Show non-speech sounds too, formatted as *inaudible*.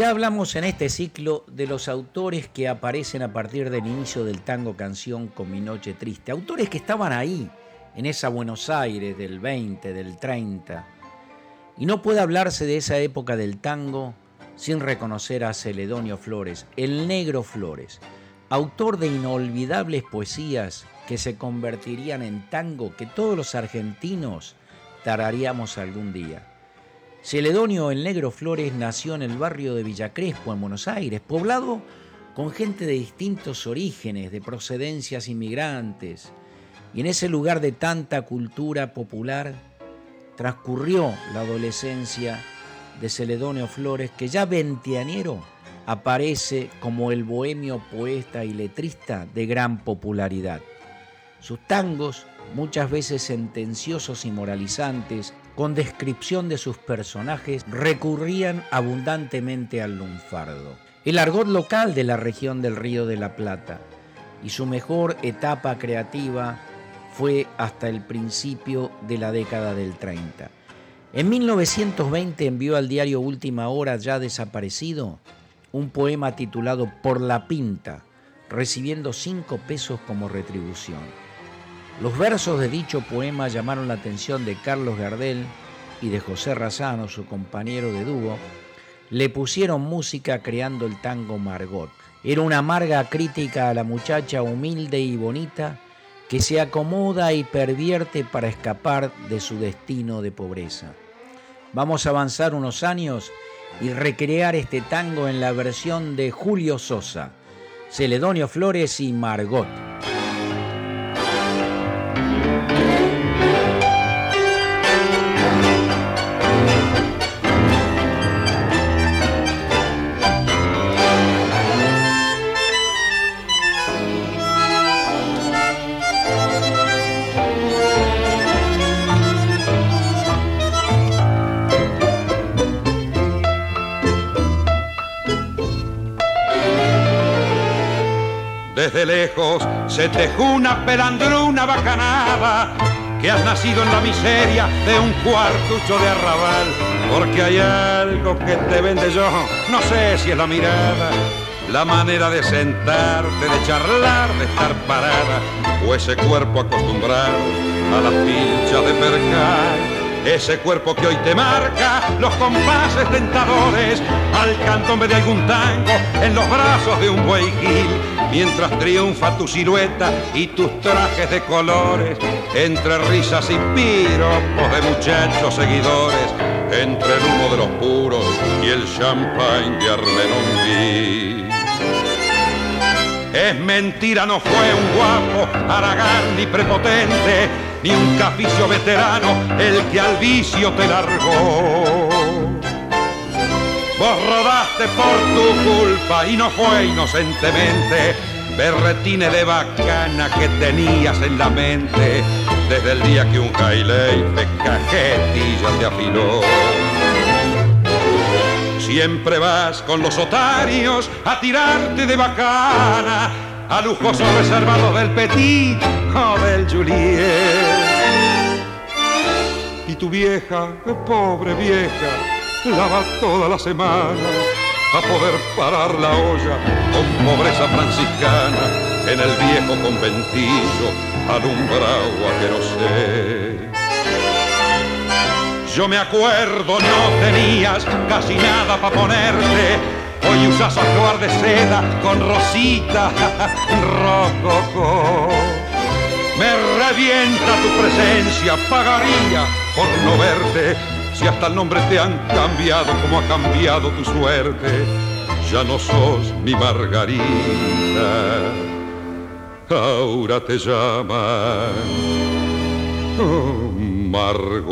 Ya hablamos en este ciclo de los autores que aparecen a partir del inicio del tango canción con mi noche triste. Autores que estaban ahí, en esa Buenos Aires del 20, del 30. Y no puede hablarse de esa época del tango sin reconocer a Celedonio Flores, el negro Flores, autor de inolvidables poesías que se convertirían en tango que todos los argentinos tararíamos algún día. Celedonio el Negro Flores nació en el barrio de Villa Crespo, en Buenos Aires, poblado con gente de distintos orígenes, de procedencias inmigrantes. Y en ese lugar de tanta cultura popular transcurrió la adolescencia de Celedonio Flores, que ya veinteañero aparece como el bohemio poeta y letrista de gran popularidad. Sus tangos, muchas veces sentenciosos y moralizantes, con descripción de sus personajes, recurrían abundantemente al lunfardo, el argot local de la región del Río de la Plata, y su mejor etapa creativa fue hasta el principio de la década del 30. En 1920 envió al diario Última Hora, ya desaparecido, un poema titulado Por la Pinta, recibiendo cinco pesos como retribución. Los versos de dicho poema llamaron la atención de Carlos Gardel y de José Razano, su compañero de dúo. Le pusieron música creando el tango Margot. Era una amarga crítica a la muchacha humilde y bonita que se acomoda y pervierte para escapar de su destino de pobreza. Vamos a avanzar unos años y recrear este tango en la versión de Julio Sosa, Celedonio Flores y Margot. Desde lejos se tejó una pelandruna bacanada que has nacido en la miseria de un cuartucho de arrabal. Porque hay algo que te vende yo, no sé si es la mirada, la manera de sentarte, de charlar, de estar parada, o ese cuerpo acostumbrado a las pinchas de percal ese cuerpo que hoy te marca los compases tentadores al cantombe de algún tango en los brazos de un buey gil, mientras triunfa tu silueta y tus trajes de colores, entre risas y piropos de muchachos seguidores, entre el humo de los puros y el champagne de Armenonville. Es mentira, no fue un guapo, aragán ni prepotente, ni un caficio veterano el que al vicio te largó. Vos rodaste por tu culpa y no fue inocentemente berretines de bacana que tenías en la mente desde el día que un Hailey de cajetilla te afiló. Siempre vas con los otarios a tirarte de bacana, a lujoso reservado del Petit o del Juliet. Y tu vieja, pobre vieja, lava toda la semana a poder parar la olla con pobreza franciscana en el viejo conventillo alumbrado a que no sé. Yo me acuerdo, no tenías casi nada para ponerte. Hoy usas actuar de seda con rosita *laughs* rococo. Me revienta tu presencia, pagaría por no verte. Si hasta el nombre te han cambiado como ha cambiado tu suerte, ya no sos mi Margarita, ahora te llaman. Margot.